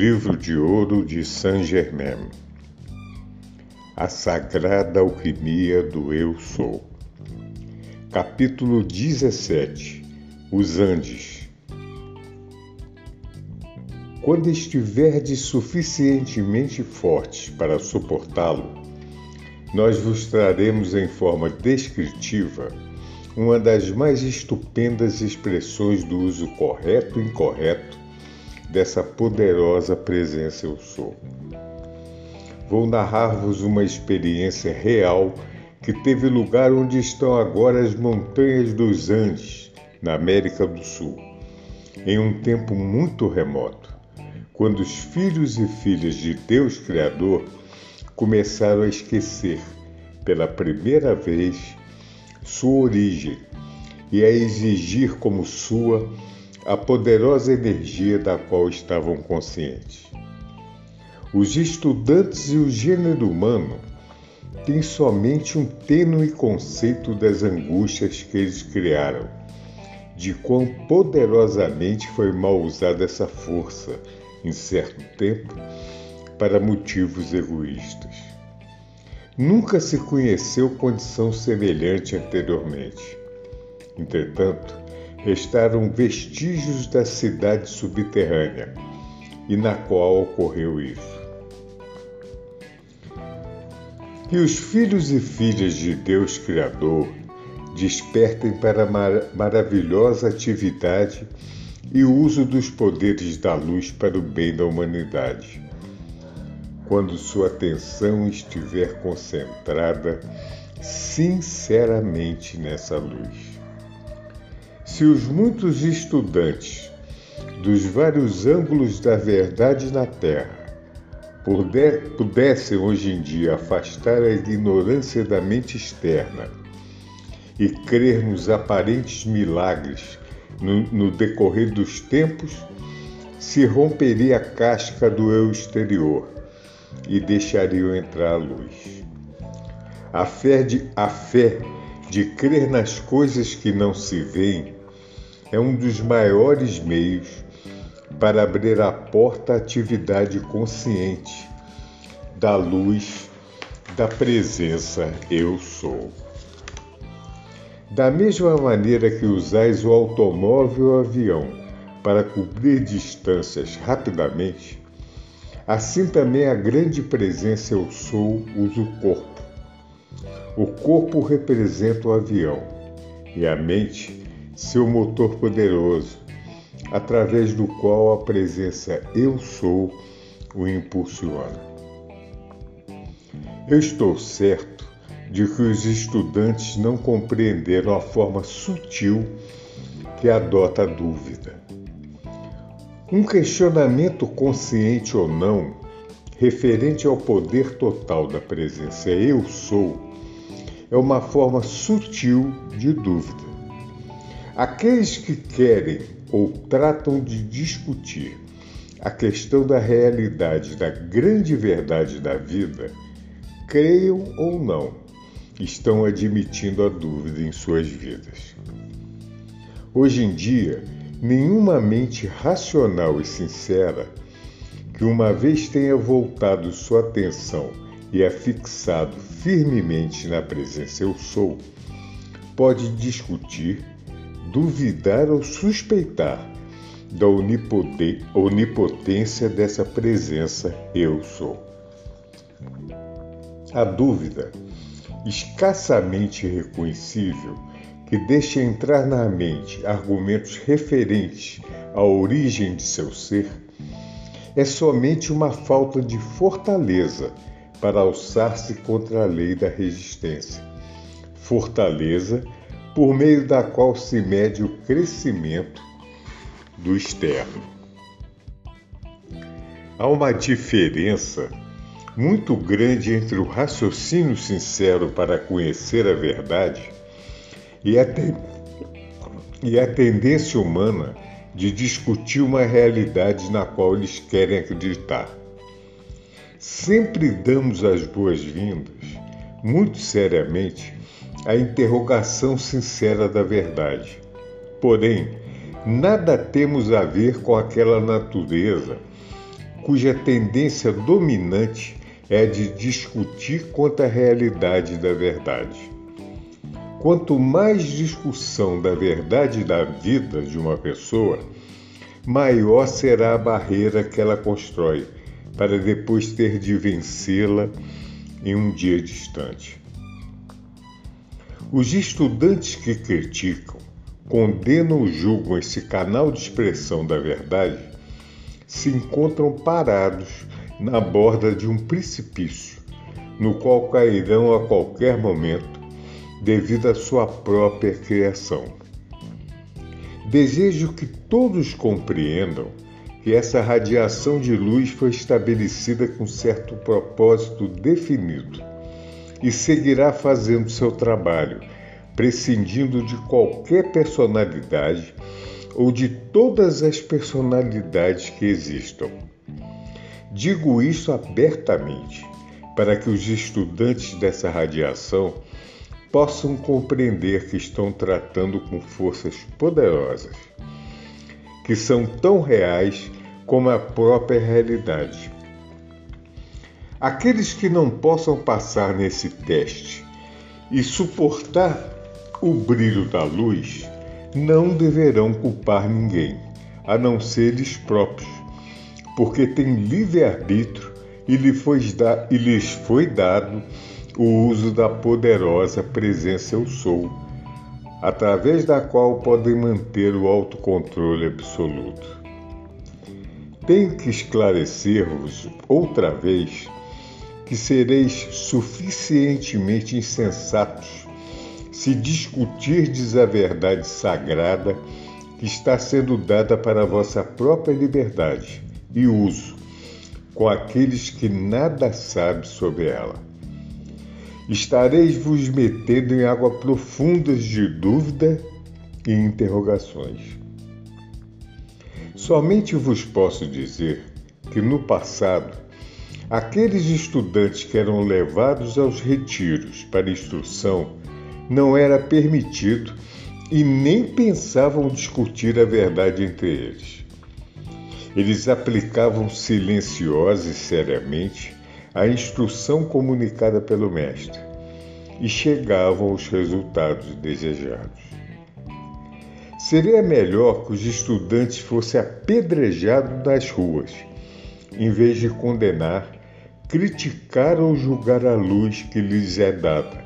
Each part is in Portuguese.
Livro de ouro de Saint-Germain. A sagrada alquimia do Eu Sou. Capítulo 17. Os Andes. Quando estiverdes suficientemente fortes para suportá-lo, nós vos traremos em forma descritiva uma das mais estupendas expressões do uso correto e incorreto dessa poderosa presença eu sou. Vou narrar-vos uma experiência real que teve lugar onde estão agora as montanhas dos Andes, na América do Sul, em um tempo muito remoto, quando os filhos e filhas de Deus Criador começaram a esquecer, pela primeira vez, sua origem e a exigir como sua a poderosa energia da qual estavam conscientes. Os estudantes e o gênero humano têm somente um tênue conceito das angústias que eles criaram, de quão poderosamente foi mal usada essa força, em certo tempo, para motivos egoístas. Nunca se conheceu condição semelhante anteriormente. Entretanto, restaram vestígios da cidade subterrânea e na qual ocorreu isso. Que os filhos e filhas de Deus Criador despertem para a mar maravilhosa atividade e uso dos poderes da luz para o bem da humanidade. Quando sua atenção estiver concentrada sinceramente nessa luz. Se os muitos estudantes dos vários ângulos da verdade na Terra pudessem hoje em dia afastar a ignorância da mente externa e crer nos aparentes milagres no, no decorrer dos tempos, se romperia a casca do eu exterior e deixariam entrar a luz. A fé de, a fé de crer nas coisas que não se veem é um dos maiores meios para abrir a porta à atividade consciente da luz da presença Eu Sou. Da mesma maneira que usais o automóvel ou avião para cobrir distâncias rapidamente, assim também a grande presença Eu Sou usa o corpo. O corpo representa o avião e a mente seu motor poderoso, através do qual a presença Eu Sou o impulsiona. Eu estou certo de que os estudantes não compreenderam a forma sutil que adota a dúvida. Um questionamento consciente ou não, referente ao poder total da presença Eu Sou, é uma forma sutil de dúvida. Aqueles que querem ou tratam de discutir a questão da realidade da grande verdade da vida, creiam ou não, estão admitindo a dúvida em suas vidas. Hoje em dia, nenhuma mente racional e sincera que uma vez tenha voltado sua atenção e a fixado firmemente na presença eu sou, pode discutir duvidar ou suspeitar da onipotência dessa presença eu sou. A dúvida, escassamente reconhecível, que deixa entrar na mente argumentos referentes à origem de seu ser, é somente uma falta de fortaleza para alçar-se contra a lei da resistência. Fortaleza por meio da qual se mede o crescimento do externo. há uma diferença muito grande entre o raciocínio sincero para conhecer a verdade e a, te... e a tendência humana de discutir uma realidade na qual eles querem acreditar. Sempre damos as boas-vindas, muito seriamente, à interrogação sincera da verdade. Porém, nada temos a ver com aquela natureza cuja tendência dominante é de discutir quanto à realidade da verdade. Quanto mais discussão da verdade da vida de uma pessoa, maior será a barreira que ela constrói para depois ter de vencê-la em um dia distante. Os estudantes que criticam, condenam ou julgam esse canal de expressão da verdade se encontram parados na borda de um precipício, no qual cairão a qualquer momento devido à sua própria criação. Desejo que todos compreendam que essa radiação de luz foi estabelecida com certo propósito definido e seguirá fazendo seu trabalho, prescindindo de qualquer personalidade ou de todas as personalidades que existam. Digo isso abertamente para que os estudantes dessa radiação possam compreender que estão tratando com forças poderosas, que são tão reais como a própria realidade. Aqueles que não possam passar nesse teste e suportar o brilho da luz não deverão culpar ninguém, a não ser eles próprios, porque têm livre-arbítrio e, lhes foi dado o uso da poderosa presença Eu Sou, através da qual podem manter o autocontrole absoluto. Tenho que esclarecer-vos outra vez que sereis suficientemente insensatos se discutirdes a verdade sagrada que está sendo dada para a vossa própria liberdade e uso com aqueles que nada sabem sobre ela estareis vos metendo em água profundas de dúvida e interrogações. Somente vos posso dizer que no passado, aqueles estudantes que eram levados aos retiros para instrução não era permitido e nem pensavam discutir a verdade entre eles. Eles aplicavam silenciosa e seriamente a instrução comunicada pelo mestre e chegavam aos resultados desejados. Seria melhor que os estudantes fossem apedrejados nas ruas, em vez de condenar, criticar ou julgar a luz que lhes é dada.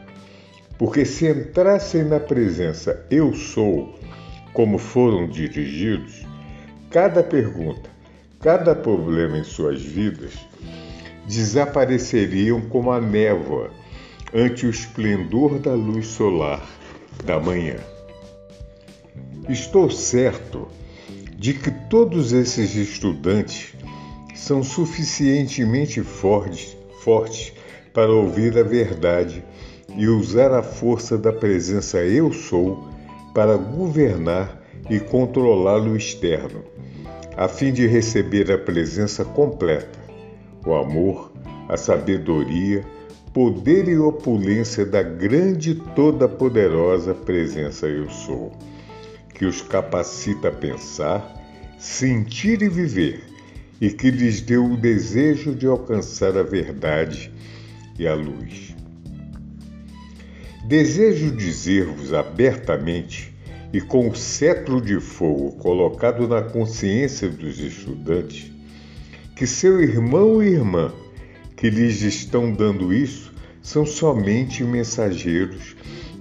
Porque se entrassem na presença eu sou, como foram dirigidos, cada pergunta, cada problema em suas vidas desapareceriam como a névoa ante o esplendor da luz solar da manhã. Estou certo de que todos esses estudantes são suficientemente fortes, fortes para ouvir a verdade e usar a força da presença Eu Sou para governar e controlar o externo, a fim de receber a presença completa o amor, a sabedoria, poder e opulência da grande toda poderosa presença Eu Sou, que os capacita a pensar, sentir e viver, e que lhes deu o desejo de alcançar a verdade e a luz. Desejo dizer-vos abertamente e com o cetro de fogo colocado na consciência dos estudantes que seu irmão e irmã que lhes estão dando isso são somente mensageiros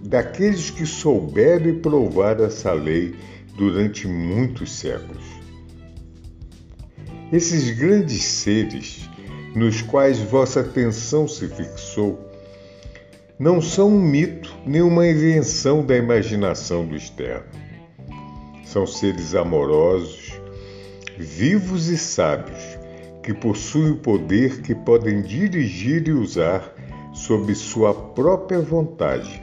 daqueles que souberam provaram essa lei durante muitos séculos. Esses grandes seres nos quais vossa atenção se fixou não são um mito nem uma invenção da imaginação do externo. São seres amorosos, vivos e sábios que possuem o poder que podem dirigir e usar sob sua própria vontade,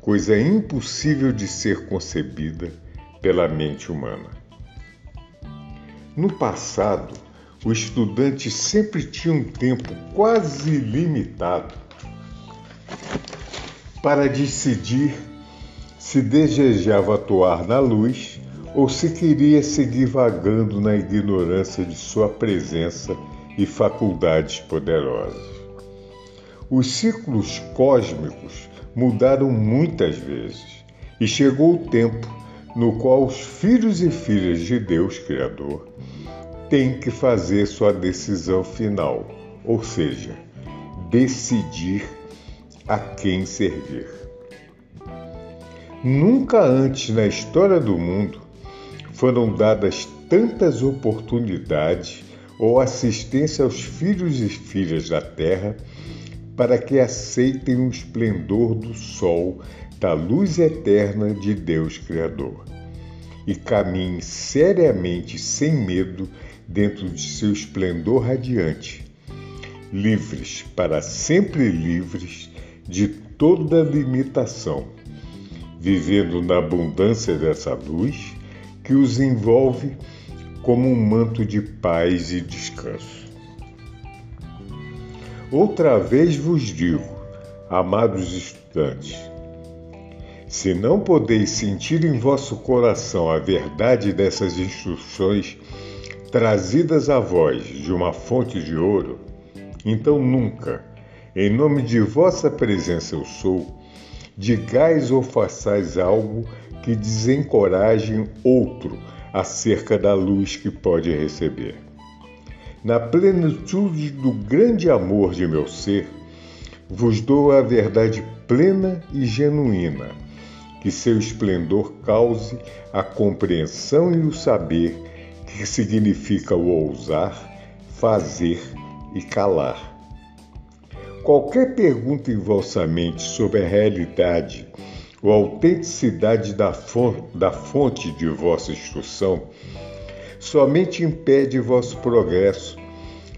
coisa impossível de ser concebida pela mente humana. No passado, o estudante sempre tinha um tempo quase ilimitado para decidir se desejava atuar na luz ou se queria seguir vagando na ignorância de sua presença e faculdades poderosas. Os ciclos cósmicos mudaram muitas vezes e chegou o tempo no qual os filhos e filhas de Deus Criador têm que fazer sua decisão final, ou seja, decidir a quem servir. Nunca antes na história do mundo foram dadas tantas oportunidades ou assistência aos filhos e filhas da terra para que aceitem o esplendor do sol, da luz eterna de Deus Criador, e caminhem seriamente, sem medo, dentro de seu esplendor radiante, livres, para sempre livres de toda limitação, vivendo na abundância dessa luz que os envolve como um manto de paz e descanso. Outra vez vos digo, amados estudantes, se não podeis sentir em vosso coração a verdade dessas instruções trazidas a vós de uma fonte de ouro, então nunca, em nome de vossa presença eu sou, digais ou façais algo que desencorajem outro acerca da luz que pode receber. Na plenitude do grande amor de meu ser, vos dou a verdade plena e genuína, que seu esplendor cause a compreensão e o saber que significa o ousar, fazer e calar. Qualquer pergunta em vossa mente sobre a realidade ou autenticidade da fonte de vossa instrução somente impede vosso progresso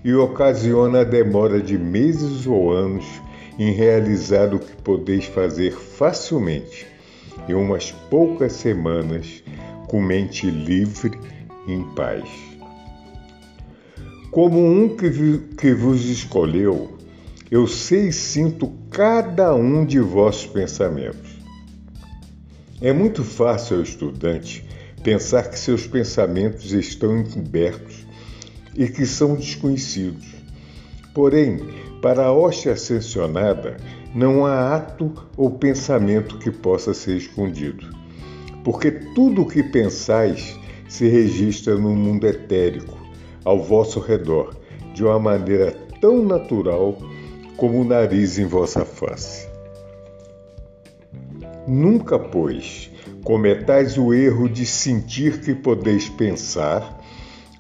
e ocasiona a demora de meses ou anos em realizar o que podeis fazer facilmente em umas poucas semanas com mente livre e em paz. Como um que, vos escolheu, eu sei e sinto cada um de vossos pensamentos. É muito fácil ao estudante pensar que seus pensamentos estão encobertos e que são desconhecidos. Porém, para a hóstia ascensionada, não há ato ou pensamento que possa ser escondido, porque tudo o que pensais se registra no mundo etérico, ao vosso redor, de uma maneira tão natural como o nariz em vossa face. Nunca, pois, cometais o erro de sentir que podeis pensar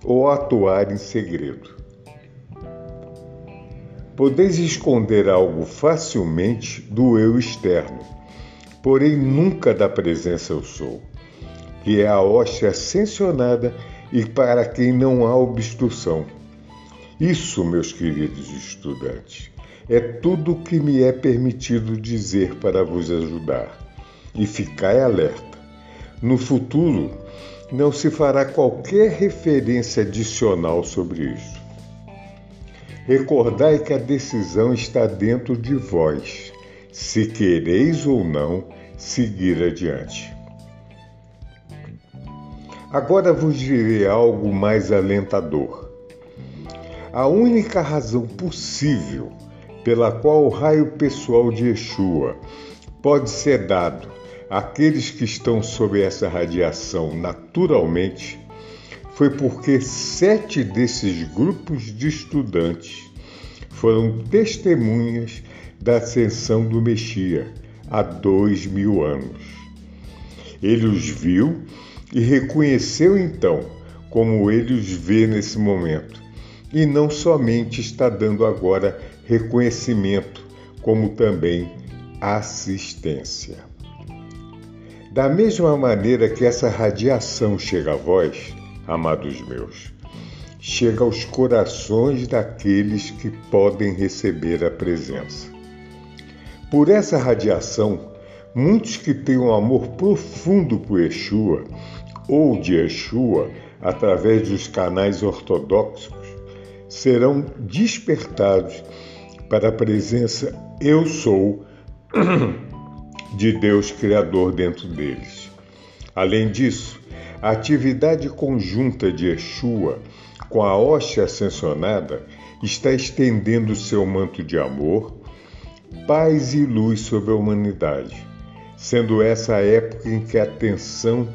ou atuar em segredo. Podeis esconder algo facilmente do eu externo, porém nunca da presença eu sou, que é a hóstia ascensionada e para quem não há obstrução. Isso, meus queridos estudantes, é tudo o que me é permitido dizer para vos ajudar. E ficai alerta no futuro, não se fará qualquer referência adicional sobre isso. Recordai que a decisão está dentro de vós, se quereis ou não seguir adiante. Agora vos direi algo mais alentador. A única razão possível pela qual o raio pessoal de Yeshua pode ser dado Aqueles que estão sob essa radiação naturalmente foi porque sete desses grupos de estudantes foram testemunhas da ascensão do Messias há dois mil anos. Ele os viu e reconheceu então como ele os vê nesse momento, e não somente está dando agora reconhecimento, como também assistência. Da mesma maneira que essa radiação chega a vós, amados meus, chega aos corações daqueles que podem receber a presença. Por essa radiação, muitos que têm um amor profundo por Yeshua ou de Yeshua através dos canais ortodoxos serão despertados para a presença Eu Sou de Deus Criador dentro deles. Além disso, a atividade conjunta de Yeshua com a hóstia ascensionada está estendendo seu manto de amor, paz e luz sobre a humanidade, sendo essa a época em que a atenção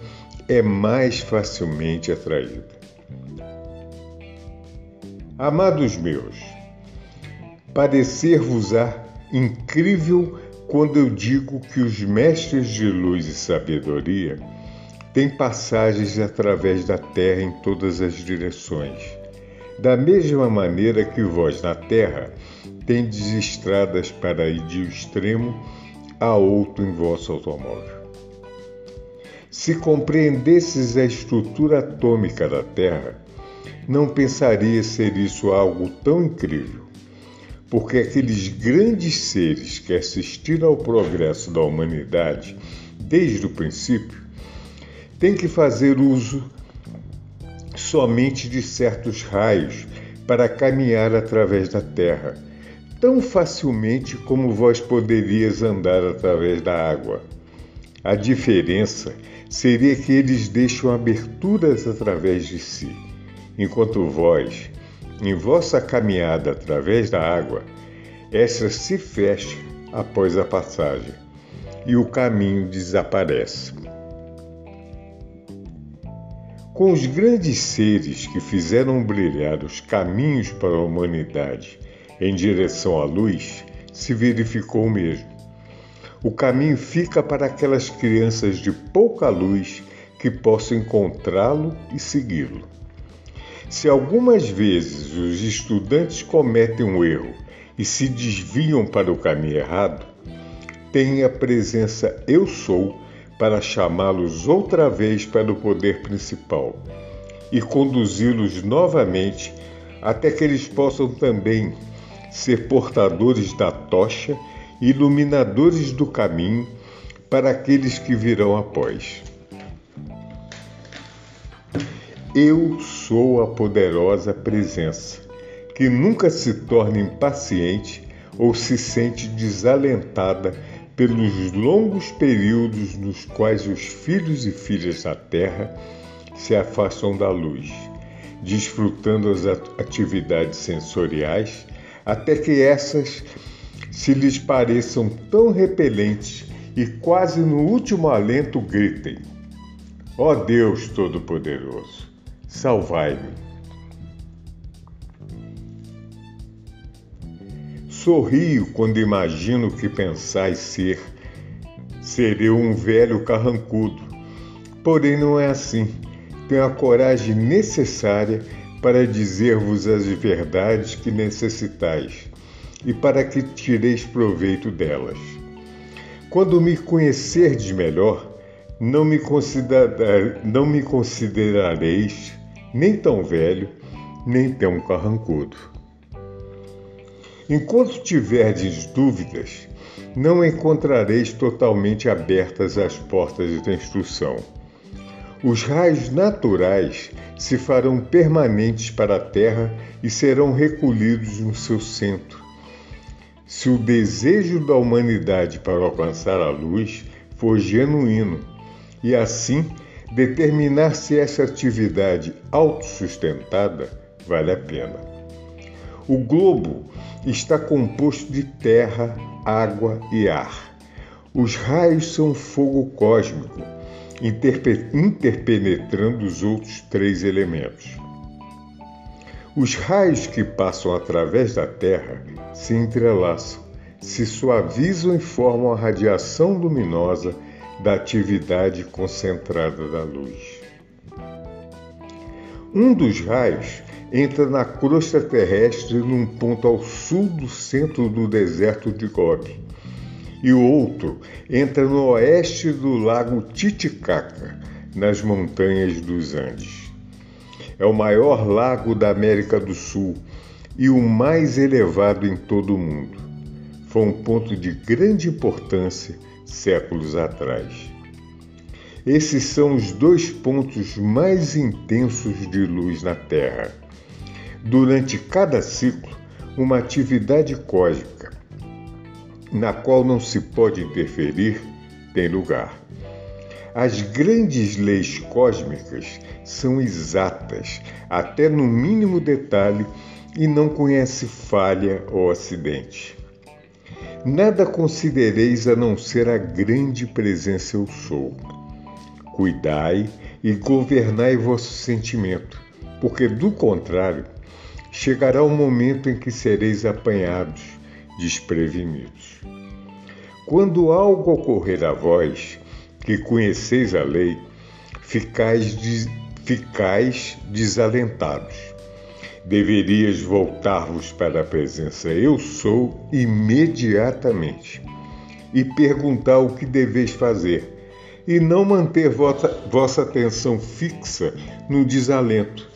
é mais facilmente atraída. Amados meus, parecer-vos-á incrível quando eu digo que os mestres de luz e sabedoria têm passagens através da terra em todas as direções, da mesma maneira que vós na terra tendes estradas para ir de um extremo a outro em vosso automóvel. Se compreendesses a estrutura atômica da Terra, não pensaria ser isso algo tão incrível, porque aqueles grandes seres que assistiram ao progresso da humanidade desde o princípio têm que fazer uso somente de certos raios para caminhar através da terra, tão facilmente como vós poderias andar através da água. A diferença seria que eles deixam aberturas através de si enquanto vós, em vossa caminhada através da água, esta se fecha após a passagem e o caminho desaparece. Com os grandes seres que fizeram brilhar os caminhos para a humanidade em direção à luz, se verificou o mesmo. O caminho fica para aquelas crianças de pouca luz que possam encontrá-lo e segui-lo. Se algumas vezes os estudantes cometem um erro e se desviam para o caminho errado, tem a presença Eu Sou para chamá-los outra vez para o poder principal e conduzi-los novamente até que eles possam também ser portadores da tocha e iluminadores do caminho para aqueles que virão após. Eu sou a poderosa presença, que nunca se torna impaciente ou se sente desalentada pelos longos períodos nos quais os filhos e filhas da terra se afastam da luz, desfrutando as atividades sensoriais, até que essas se lhes pareçam tão repelentes e quase no último alento gritem: Ó oh Deus Todo-Poderoso! salvai-me. Sorrio quando imagino que pensais ser. Serei um velho carrancudo. Porém, não é assim. Tenho a coragem necessária para dizer-vos as verdades que necessitais e para que tireis proveito delas. Quando me conhecerdes melhor, não me, considerar, não me considerareis nem tão velho, nem tão carrancudo. Enquanto tiverdes dúvidas, não encontrareis totalmente abertas as portas da instrução. Os raios naturais se farão permanentes para a terra e serão recolhidos no seu centro. Se o desejo da humanidade para alcançar a luz for genuíno e assim determinar se essa atividade autossustentada vale a pena. O globo está composto de terra, água e ar. Os raios são fogo cósmico, interpenetrando os outros três elementos. Os raios que passam através da Terra se entrelaçam, se suavizam e formam a radiação luminosa da atividade concentrada da luz. Um dos raios entra na crosta terrestre num ponto ao sul do centro do deserto de Gobi, e o outro entra no oeste do lago Titicaca, nas montanhas dos Andes. é o maior lago da América do Sul e o mais elevado em todo o mundo. Foi um ponto de grande importância séculos atrás. Esses são os dois pontos mais intensos de luz na Terra. Durante cada ciclo, uma atividade cósmica, na qual não se pode interferir, tem lugar. As grandes leis cósmicas são exatas, até no mínimo detalhe, e não conhece falha ou acidente. Nada considereis a não ser a grande presença eu sou. Cuidai e governai vosso sentimento, porque do contrário, chegará o momento em que sereis apanhados, desprevenidos. Quando algo ocorrer a vós, que conheceis a lei, ficais, ficais desalentados. Deverias voltar-vos para a presença Eu Sou imediatamente e perguntar o que deveis fazer, e não manter vossa, vossa atenção fixa no desalento,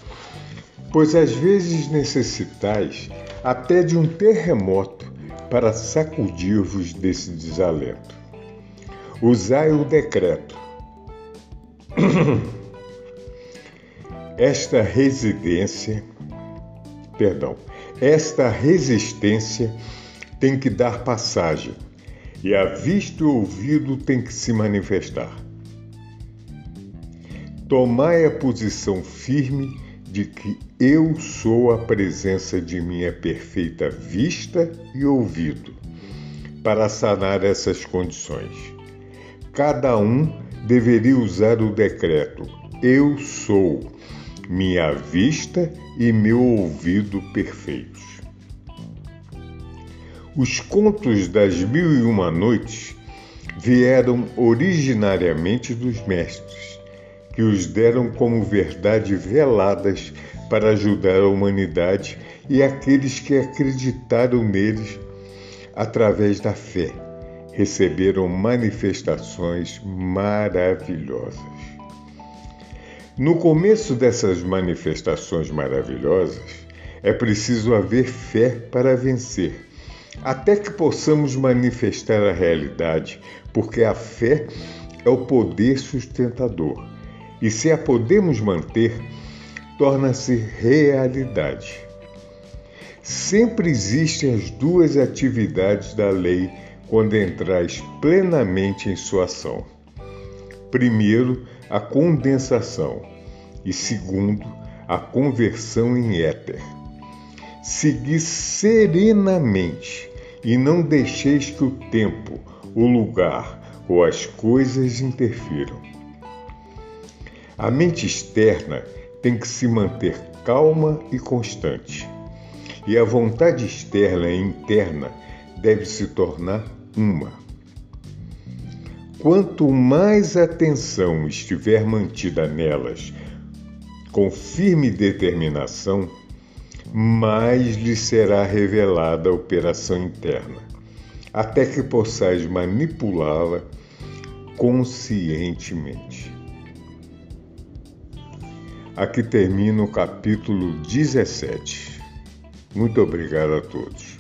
pois às vezes necessitais até de um terremoto para sacudir-vos desse desalento. Usai o decreto. Esta residência, perdão, esta resistência tem que dar passagem e a vista e ouvido tem que se manifestar. Tomai a posição firme de que eu sou a presença de minha perfeita vista e ouvido para sanar essas condições. Cada um deveria usar o decreto Eu sou, minha vista e meu ouvido perfeitos. Os contos das Mil e Uma Noites vieram originariamente dos mestres, que os deram como verdade veladas para ajudar a humanidade e aqueles que acreditaram neles através da fé. Receberam manifestações maravilhosas. No começo dessas manifestações maravilhosas, é preciso haver fé para vencer até que possamos manifestar a realidade, porque a fé é o poder sustentador. E se a podemos manter, torna-se realidade. Sempre existem as duas atividades da lei quando entrais plenamente em sua ação. Primeiro, a condensação e segundo, a conversão em éter. Segui serenamente e não deixeis que o tempo, o lugar ou as coisas interfiram. A mente externa tem que se manter calma e constante, e a vontade externa e interna deve se tornar uma. Quanto mais atenção estiver mantida nelas, com firme determinação, mais lhe será revelada a operação interna, até que possais manipulá-la conscientemente. Aqui termina o capítulo 17. Muito obrigado a todos.